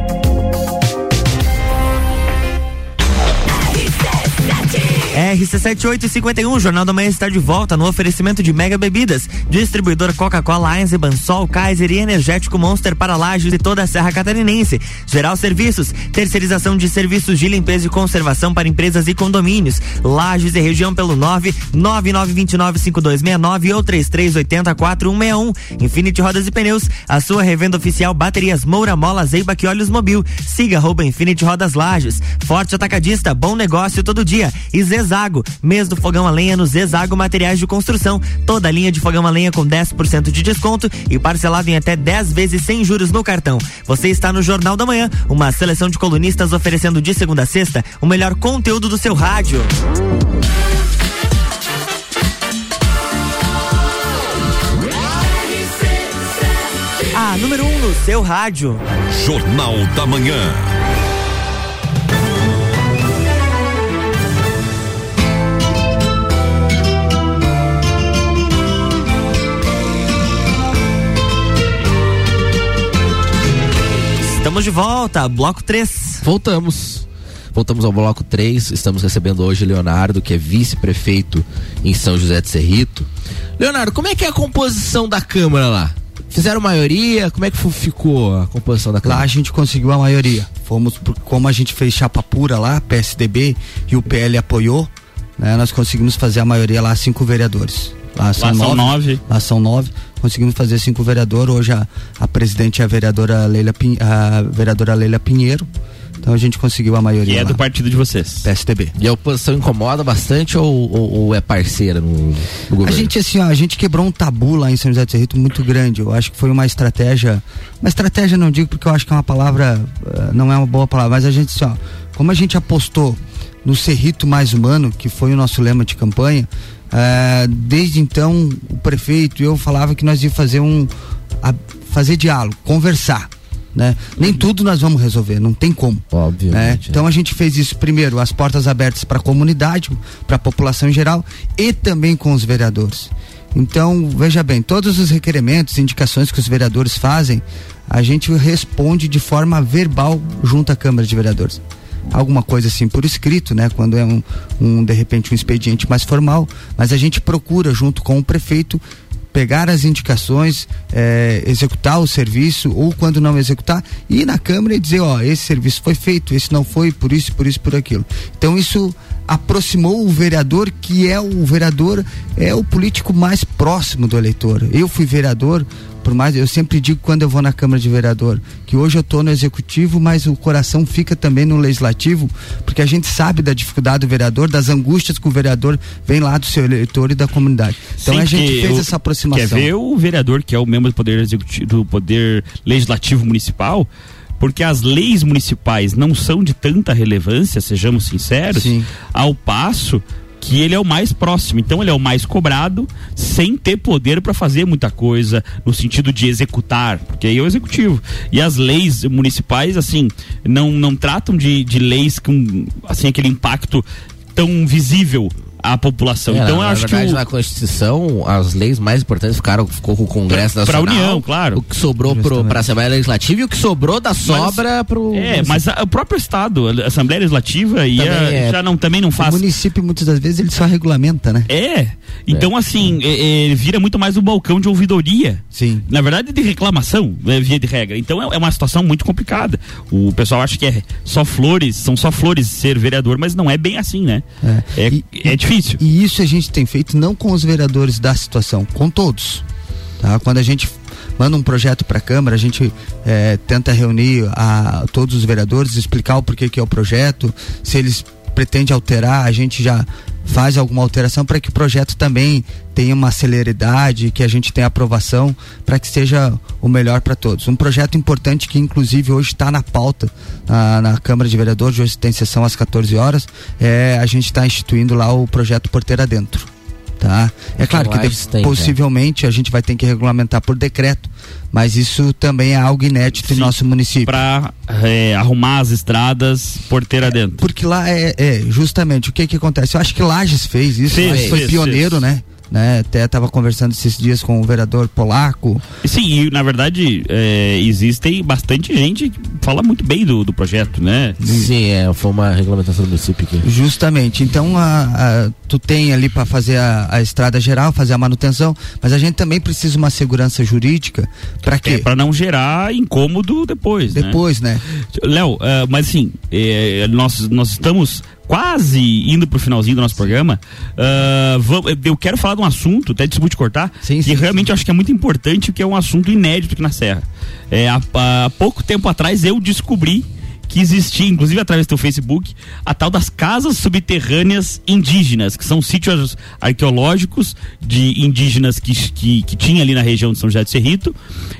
RC7851, Jornal da Manhã está de volta no oferecimento de Mega Bebidas, distribuidor Coca-Cola, Eisenbahn, Sol, Kaiser e Energético Monster para Lages e toda a Serra Catarinense. Geral Serviços, terceirização de serviços de limpeza e conservação para empresas e condomínios. Lages e região pelo 999295269 ou 33804161. Infinity Rodas e Pneus, a sua revenda oficial Baterias Moura Mola Zeiba e Olhos Mobil. Siga arroba Infinity Rodas Lages. Forte Atacadista, bom negócio todo dia. E Zezago. Mês do fogão a lenha no Zezago Materiais de Construção. Toda a linha de fogão a lenha com 10% de desconto e parcelado em até 10 vezes sem juros no cartão. Você está no Jornal da Manhã, uma seleção de colunistas oferecendo de segunda a sexta o melhor conteúdo do seu rádio. A número 1 um no seu rádio. Jornal da Manhã. Estamos de volta, bloco 3. Voltamos. Voltamos ao bloco 3. Estamos recebendo hoje Leonardo, que é vice-prefeito em São José de Serrito. Leonardo, como é que é a composição da Câmara lá? Fizeram maioria? Como é que ficou a composição da Câmara? Lá a gente conseguiu a maioria. Fomos, por, como a gente fez chapa pura lá, PSDB e o PL apoiou, né, nós conseguimos fazer a maioria lá, cinco vereadores. Lá são, Lá são nove. Lá são nove. Conseguimos fazer cinco vereadores. Hoje a, a presidente é a vereadora Leila, Pin- a vereadora Leila Pinheiro. Então a gente conseguiu a maioria. E é lá. do partido de vocês. PSDB. E a oposição incomoda bastante ou, ou- ou é parceira no, no A governo? gente, assim, ó, a gente quebrou um tabu lá em São José de Cerrito muito grande. Eu acho que foi uma estratégia. Uma estratégia não digo porque eu acho que é uma palavra. eh, não é uma boa palavra, mas a gente, assim, ó, como a gente apostou no Cerrito mais humano, que foi o nosso lema de campanha, eh, desde então o prefeito e eu falava que nós ia fazer um. a- fazer diálogo, conversar. Né? Nem tudo nós vamos resolver, não tem como. né? Então a gente fez isso primeiro, as portas abertas para a comunidade, para a população em geral e também com os vereadores. Então, veja bem, todos os requerimentos, indicações que os vereadores fazem, a gente responde de forma verbal junto à Câmara de Vereadores. Alguma coisa assim por escrito, né? Quando é um, um de repente um expediente mais formal, mas a gente procura junto com o prefeito pegar as indicações, eh, executar o serviço ou quando não executar, ir na Câmara e dizer, ó, esse serviço foi feito, esse não foi, por isso, por isso, por aquilo. Então isso aproximou o vereador, que é o vereador, é o político mais próximo do eleitor. Eu fui vereador, por mais, eu sempre digo quando eu vou na Câmara de Vereador, que hoje eu estou no executivo, mas o coração fica também no legislativo, porque a gente sabe da dificuldade do vereador, das angústias que o vereador vem lá do seu eleitor e da comunidade. Então Sim, a gente fez essa aproximação. Quer ver o vereador, que é o membro do poder executivo, do poder legislativo municipal, porque as leis municipais não são de tanta relevância, sejamos sinceros, ao passo que ele é o mais próximo. Então ele é o mais cobrado, sem ter poder para fazer muita coisa no sentido de executar, porque aí é o executivo. E as leis municipais, assim, não, não tratam de, de leis com assim aquele impacto tão visível à população. É, então na, eu acho na que verdade, o, na Constituição, as leis mais importantes ficaram ficou com o Congresso Pra- pra Nacional. União, claro. O que sobrou pro, pra Assembleia Legislativa e o que sobrou da sobra pro. É, mas a- o próprio Estado, a Assembleia Legislativa ia, é- já não, também não faz. O município muitas das vezes ele só regulamenta, né? É. Então, assim, é, é, vira muito mais um balcão de ouvidoria. Sim. Na verdade, de reclamação, né, via de regra. Então, é, é uma situação muito complicada. O pessoal acha que é só flores, são só flores ser vereador, mas não é bem assim, né? É, é, difícil. E isso a gente tem feito não com os vereadores da situação, com todos. Tá? Quando a gente manda um projeto para a Câmara, a gente eh, tenta reunir a, todos os vereadores, explicar o porquê que é o projeto, se eles pretendem alterar, a gente já faz alguma alteração para que o projeto também tenha uma celeridade, que a gente tenha aprovação para que seja o melhor para todos. Um projeto importante que inclusive hoje está na pauta na, na Câmara de Vereadores, hoje tem sessão às 14 horas, é, a gente está instituindo lá o projeto Porteira Dentro. Tá? É claro que de- possivelmente a gente vai ter que regulamentar por decreto, mas isso também é algo inédito em nosso município. Para arrumar as estradas porteira dentro. Porque lá é, é, justamente o que que acontece. Eu acho que Lages fez isso, Fez, Lages foi fez, pioneiro, fez. né? Né? Até estava conversando esses dias com o vereador polaco. Sim, e na verdade é, existem bastante gente que fala muito bem do, do projeto, né? Sim, é, foi uma regulamentação do município aqui. Justamente. Então, a, a- tu tem ali para fazer a, a estrada geral, fazer a manutenção, mas a gente também precisa uma segurança jurídica para quê? É, para não gerar incômodo depois. Depois, né? Léo, ah, mas assim, eh, nós, nós estamos quase indo pro finalzinho do nosso programa. Vamos- eu quero falar de um assunto, até desculpa te cortar, que realmente eu acho que é muito importante, que é um assunto inédito aqui na Serra. É, há, há pouco tempo atrás eu descobri que existia, inclusive através do teu Facebook, a tal das casas subterrâneas indígenas, que são sítios arqueológicos de indígenas que, que, que tinha ali na região de São José do Cerrito,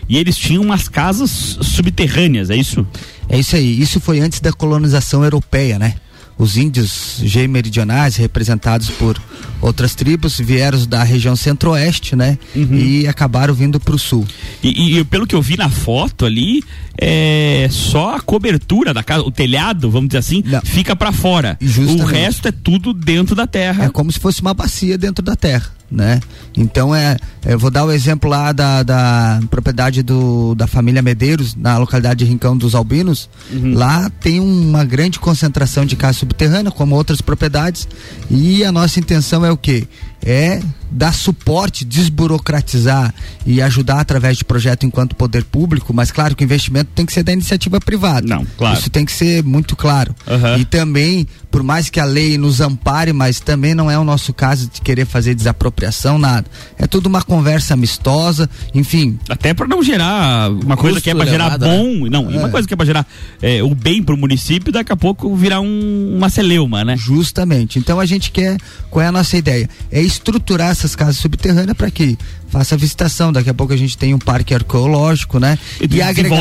e eles tinham umas casas subterrâneas, é isso? É isso aí. Isso foi antes da colonização europeia, né? Os índios G meridionais, representados por outras tribos, vieram da região centro-oeste, né? Uhum. E acabaram vindo para o sul. E, e pelo que eu vi na foto ali, é só a cobertura da casa, o telhado, vamos dizer assim, fica para fora. O resto é tudo dentro da terra. É como se fosse uma bacia dentro da terra. Né? Então é, eu vou dar o exemplo lá da, da propriedade do, da família Medeiros, na localidade de Rincão dos Albinos. Uhum. Lá tem uma grande concentração de casa subterrânea, como outras propriedades, e a nossa intenção é o que? É dar suporte, desburocratizar e ajudar através de projeto enquanto poder público, mas claro que o investimento tem que ser da iniciativa privada. Não, claro. Isso tem que ser muito claro. Uhum. E também, por mais que a lei nos ampare, mas também não é o nosso caso de querer fazer desapropriação, nada. É tudo uma conversa amistosa, enfim. Até para não gerar uma coisa que é para gerar elevado, bom, né? não, e uma É. coisa que é para gerar é, o bem para o município, daqui a pouco virar um, uma celeuma, né? Justamente. Então a gente quer, qual é a nossa ideia? É estruturar essas casas subterrâneas para que faça a visitação. Daqui a pouco a gente tem um parque arqueológico, né? E,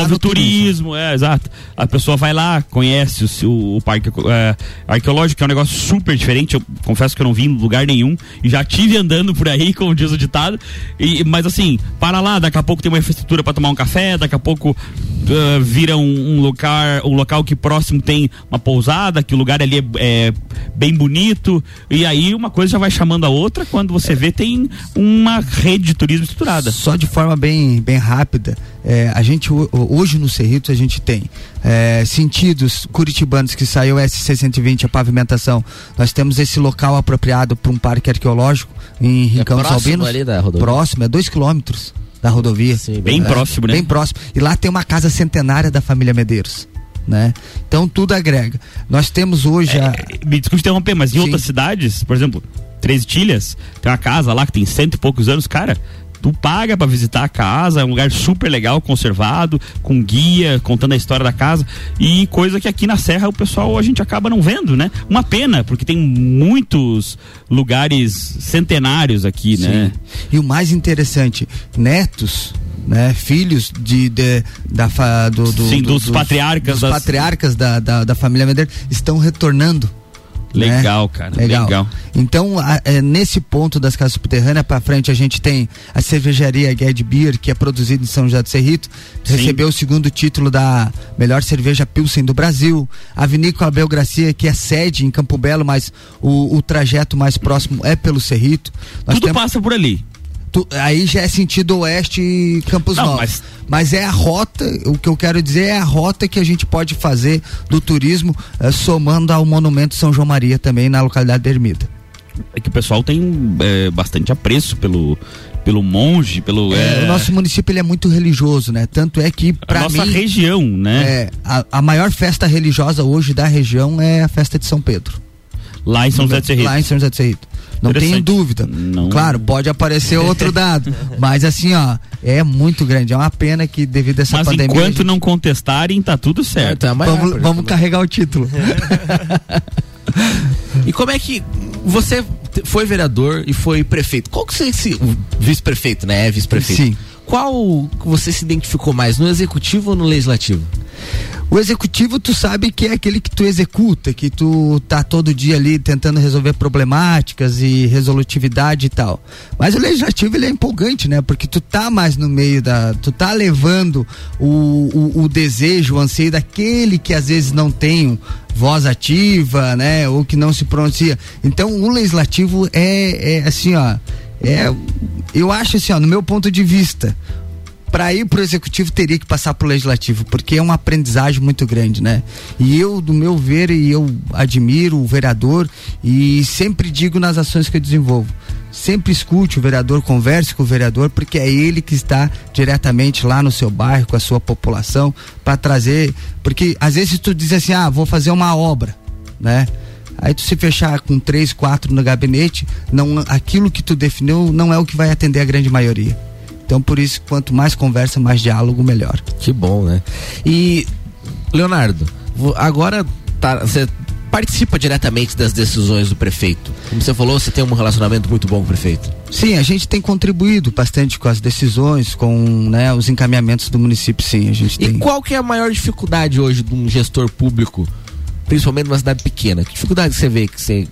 no o turismo, é, exato. A pessoa vai lá, conhece o, o parque é, arqueológico, que é um negócio super diferente. Eu confesso que eu não vi em lugar nenhum. E já tive andando por aí, como diz o ditado. E, mas assim, para lá, daqui a pouco tem uma infraestrutura para tomar um café, daqui a pouco ah, vira um, um local, um local que próximo tem uma pousada, que o lugar ali é, é bem bonito. E aí uma coisa já vai chamando a outra, quando você vê, tem uma rede de turismo estruturada. Só de forma bem, bem rápida, é, a gente ho- hoje no Cerrito a gente tem é, sentidos curitibanos que saiu SC120 a pavimentação. Nós temos esse local apropriado para um parque arqueológico em Rincão É ali da rodovia? Próximo, é dois quilômetros da rodovia. bem É, próximo, né? Bem próximo. E lá tem uma casa centenária da família Medeiros. Né? Então tudo agrega. Nós temos hoje a, me desculpe interromper, mas em outras cidades, por exemplo, Três Tilhas, tem uma casa lá que tem cento e poucos anos, cara. Tu paga pra visitar a casa, é um lugar super legal, conservado, com guia, contando a história da casa. E coisa que aqui na Serra o pessoal a gente acaba não vendo, né? Uma pena, porque tem muitos lugares centenários aqui, né? E o mais interessante, netos, né, filhos de, de- da fa- do, do- Sim, do- dos patriarcas dos das- patriarcas da, da, da família Medeiros estão retornando. Né? Legal, cara, legal. Então, a- é, nesse ponto das casas subterrâneas para frente, a gente tem a cervejaria Ged Beer, que é produzida em São José do Cerrito, Sim. recebeu o segundo título da melhor cerveja Pilsen do Brasil. A Vinícola Belgracia, que é sede em Campo Belo, mas o, o trajeto mais próximo é pelo Cerrito. Nós Tudo temos- passa por ali. Tu- aí já é sentido oeste e Campos Não, Novos. mas- Mas... é a rota, o que eu quero dizer é a rota que a gente pode fazer do turismo, eh, somando ao Monumento São João Maria também na localidade de Ermida. É que o pessoal tem é, bastante apreço pelo, pelo monge, pelo. É, é, o nosso município ele é muito religioso, né? Tanto é que a para nossa mim região, né? é, a, a maior festa religiosa hoje da região é a festa de São Pedro. Lá em São José Cerrito. Lá em São José do Cerrito. Não tenho dúvida. Claro, pode aparecer outro dado, mas assim, ó, é muito grande. É uma pena que devido a essa Mas pandemia. enquanto não contestarem, tá tudo certo. vamos vamos carregar o título. E como é que você foi vereador e foi prefeito? Qual que você se vice-prefeito, né? É vice-prefeito. Sim. Qual você se identificou mais no executivo ou no legislativo? O executivo, tu sabe que é aquele que tu executa, que tu tá todo dia ali tentando resolver problemáticas e resolutividade e tal. Mas o legislativo ele é empolgante, né? Porque tu tá mais no meio da. Tu tá levando o, o, o desejo, o anseio daquele que às vezes não tem voz ativa, né? Ou que não se pronuncia. Então o legislativo é, é assim, ó. É, eu acho assim, ó, no meu ponto de vista, para ir pro executivo teria que passar pro legislativo, porque é uma aprendizagem muito grande, né? E eu, do meu ver, e eu admiro o vereador e sempre digo nas ações que eu desenvolvo. Sempre escute o vereador, converse com o vereador, porque é ele que está diretamente lá no seu bairro, com a sua população, para trazer. Porque às vezes tu diz assim, ah, vou fazer uma obra, né? Aí tu se fechar com três, quatro no gabinete, não, aquilo que tu definiu não é o que vai atender a grande maioria. Então, por isso, quanto mais conversa, mais diálogo, melhor. Que bom, né? E, Leonardo, agora tá, você participa diretamente das decisões do prefeito. Como você falou, você tem um relacionamento muito bom com o prefeito. Sim, a gente tem contribuído bastante com as decisões, com né, os encaminhamentos do município, sim, a gente E tem. qual que é a maior dificuldade hoje de um gestor público principalmente numa cidade pequena? Que dificuldade você vê que você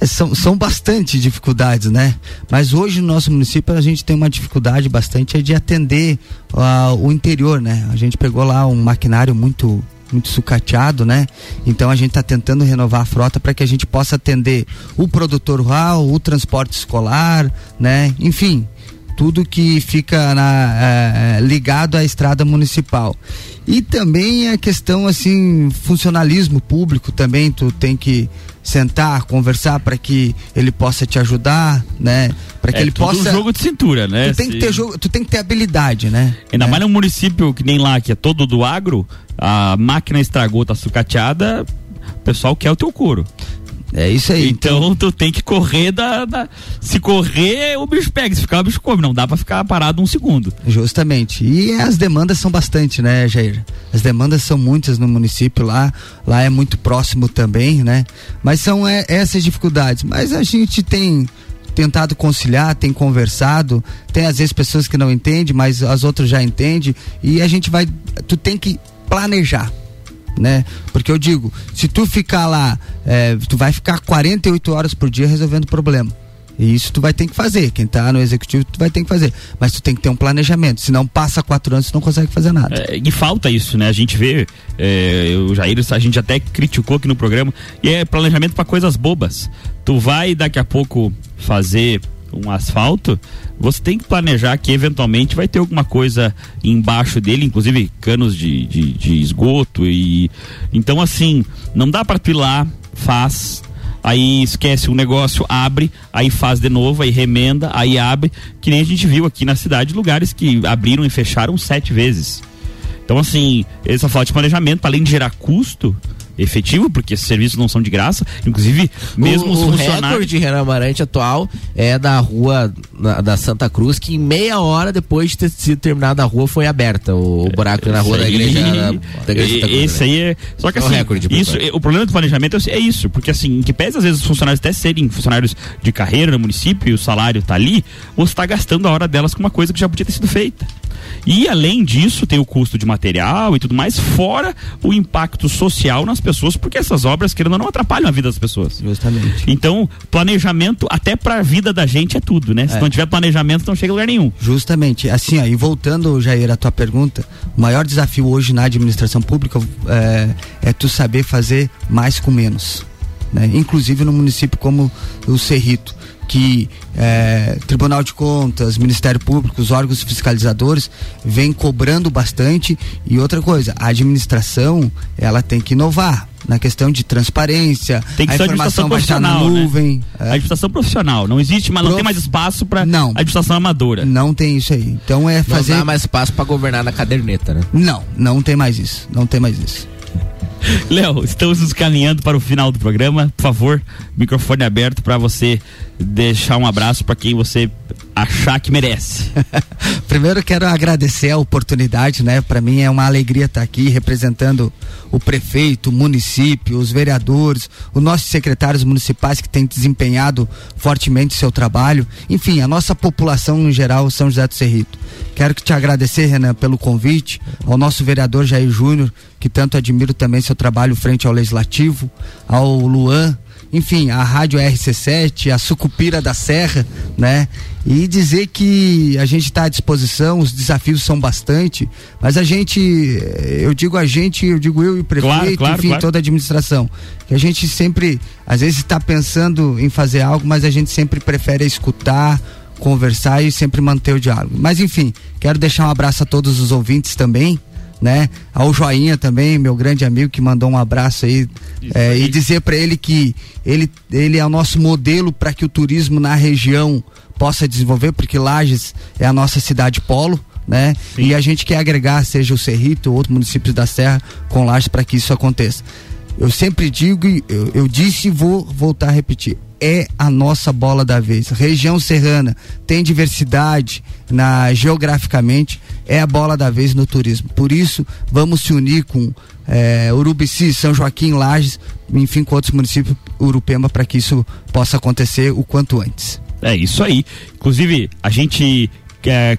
é, são, são bastante dificuldades, né? Mas hoje no nosso município a gente tem uma dificuldade bastante é de atender uh, o interior, né? A gente pegou lá um maquinário muito muito sucateado, né? Então a gente está tentando renovar a frota para que a gente possa atender o produtor rural, o transporte escolar, né? Enfim, tudo que fica na, é, ligado à estrada municipal. E também a questão assim, funcionalismo público também, tu tem que sentar, conversar para que ele possa te ajudar, né? Para que é ele possa. um jogo de cintura, né? Tu tem que ter jogo, tu tem que ter habilidade, né? Ainda é. mais num município que nem lá, que é todo do agro, a máquina estragou, tá sucateada, o pessoal quer o teu couro. É isso aí. Então, então, tu tem que correr da, da, Se correr, o bicho pega. Se ficar, o bicho come. Não dá pra ficar parado um segundo. Justamente. E as demandas são bastante, né, Jair? As demandas são muitas no município lá. Lá é muito próximo também, né? Mas são é, essas dificuldades. Mas a gente tem tentado conciliar, tem conversado, tem às vezes pessoas que não entendem, mas as outras já entendem e a gente vai, tu tem que planejar, né? Porque eu digo, se tu ficar lá, é, tu vai ficar 48 horas por dia resolvendo problema. E isso tu vai ter que fazer. Quem tá no executivo, tu vai ter que fazer. Mas tu tem que ter um planejamento. Senão passa quatro anos, tu não consegue fazer nada. É, e falta isso, né? A gente vê, é, o Jair, a gente até criticou aqui no programa, e é planejamento para coisas bobas. Tu vai daqui a pouco fazer um asfalto, você tem que planejar que eventualmente vai ter alguma coisa embaixo dele, inclusive canos de, de, de esgoto e então assim não dá para pilar, faz aí esquece o negócio, abre, aí faz de novo, aí remenda, aí abre, que nem a gente viu aqui na cidade lugares que abriram e fecharam sete vezes. Então, assim, essa falta de planejamento, além de gerar custo, efetivo, porque esses serviços não são de graça. Inclusive, mesmo o, os funcionários. O recorde Renan Amarante atual é da rua na, da Santa Cruz, que em meia hora depois de ter sido terminada a rua foi aberta. O, o buraco na rua da igreja, da, da igreja Santa Cruz. Esse aí é. Só que É assim, recorde, isso, o problema do planejamento é, é isso, porque assim, em que pese às vezes os funcionários até serem funcionários de carreira no município e o salário tá ali, você está gastando a hora delas com uma coisa que já podia ter sido feita. E além disso, tem o custo de material e tudo mais, fora o impacto social nas pessoas, porque essas obras, querendo ou não, atrapalham a vida das pessoas. Justamente. Então, planejamento, até pra vida da gente, é tudo, né? Se É. não tiver planejamento, não chega a lugar nenhum. Justamente. Assim, e voltando, Jair, à tua pergunta, o maior desafio hoje na administração pública é, é tu saber fazer mais com menos. Né? Inclusive no município como o Cerrito, que é, Tribunal de Contas, Ministério Público, os órgãos fiscalizadores vêm cobrando bastante. E outra coisa, a administração ela tem que inovar na questão de transparência, Tem que a ser informação administração vai estar na profissional, né? nuvem. é. Administração profissional. Não existe, mas não Prof- tem mais espaço Não. administração amadora. Não tem isso aí. Então é fazer. Não dá mais espaço pra governar na caderneta, né? Não, não tem mais isso. Não tem mais isso. Léo, estamos nos caminhando para o final do programa. Por favor, microfone aberto para você deixar um abraço para quem você achar que merece. Primeiro quero agradecer a oportunidade, né? Para mim é uma alegria estar aqui representando o prefeito, o município, os vereadores, os nossos secretários municipais que têm desempenhado fortemente seu trabalho, enfim, a nossa população em geral, São José do Cerrito. Quero que te agradecer, Renan, pelo convite, ao nosso vereador Jair Júnior, que tanto admiro também seu trabalho frente ao legislativo, ao Luan, enfim, a Rádio RC7, a Sucupira da Serra, né? E dizer que a gente está à disposição, os desafios são bastante, mas a gente, eu digo a gente, eu digo eu e o prefeito, Claro, claro, enfim, claro. toda a administração, que a gente sempre, às vezes está pensando em fazer algo, mas a gente sempre prefere escutar, conversar e sempre manter o diálogo. Mas enfim, quero deixar um abraço a todos os ouvintes também, né? Ao Joinha também, meu grande amigo que mandou um abraço aí, é, e dizer para ele que ele, ele é o nosso modelo para que o turismo na região possa desenvolver, porque Lages é a nossa cidade polo, né? E a gente quer agregar, seja o Cerrito ou outros municípios da Serra com Lages para que isso aconteça. Eu sempre digo, e eu, eu disse e vou voltar a repetir. É a nossa bola da vez. Região serrana tem diversidade na geograficamente, é a bola da vez no turismo. Por isso, vamos se unir com eh, Urubici, São Joaquim, Lages, enfim, com outros municípios, Urupema, para que isso possa acontecer o quanto antes. É isso aí. Inclusive, a gente a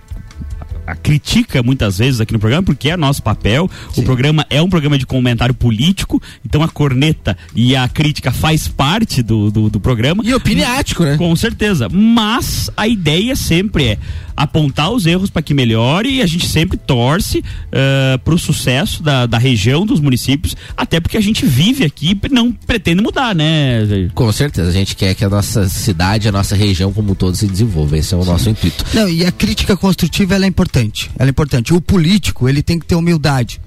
critica muitas vezes aqui no programa, porque é nosso papel. Sim. O programa é um programa de comentário político, então a corneta e a crítica faz parte do, do, do programa. E opiniático, né? Com certeza. Mas a ideia sempre é apontar os erros para que melhore e a gente sempre torce uh, eh, para o sucesso da, da região, dos municípios, até porque a gente vive aqui e não pretende mudar, né? Com certeza, a gente quer que a nossa cidade, a nossa região como um todo se desenvolva, esse é o Sim. nosso intuito. Não, e a crítica construtiva ela é importante, ela é importante. O político, ele tem que ter humildade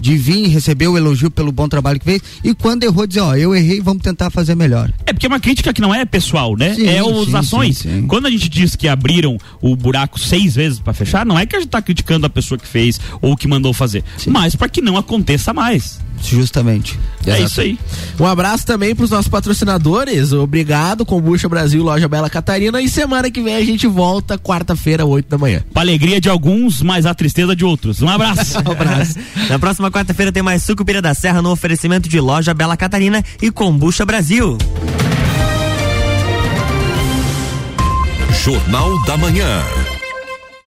de vir receber o elogio pelo bom trabalho que fez e quando errou dizer, ó, eu errei, vamos tentar fazer melhor. É porque é uma crítica que não é pessoal, né? Sim, é as ações. Sim, sim. Quando a gente diz que abriram o buraco seis vezes para fechar, não é que a gente tá criticando a pessoa que fez ou que mandou fazer, mas para que não aconteça mais. Justamente. É Exato. isso aí. Um abraço também para os nossos patrocinadores. Obrigado, Combucha Brasil, Loja Bela Catarina. E semana que vem a gente volta, quarta-feira, 8 da manhã. Para alegria de alguns, mas a tristeza de outros. Um abraço. um abraço. Na próxima quarta-feira tem mais Sucupira da Serra no oferecimento de Loja Bela Catarina e Combucha Brasil. Jornal da Manhã.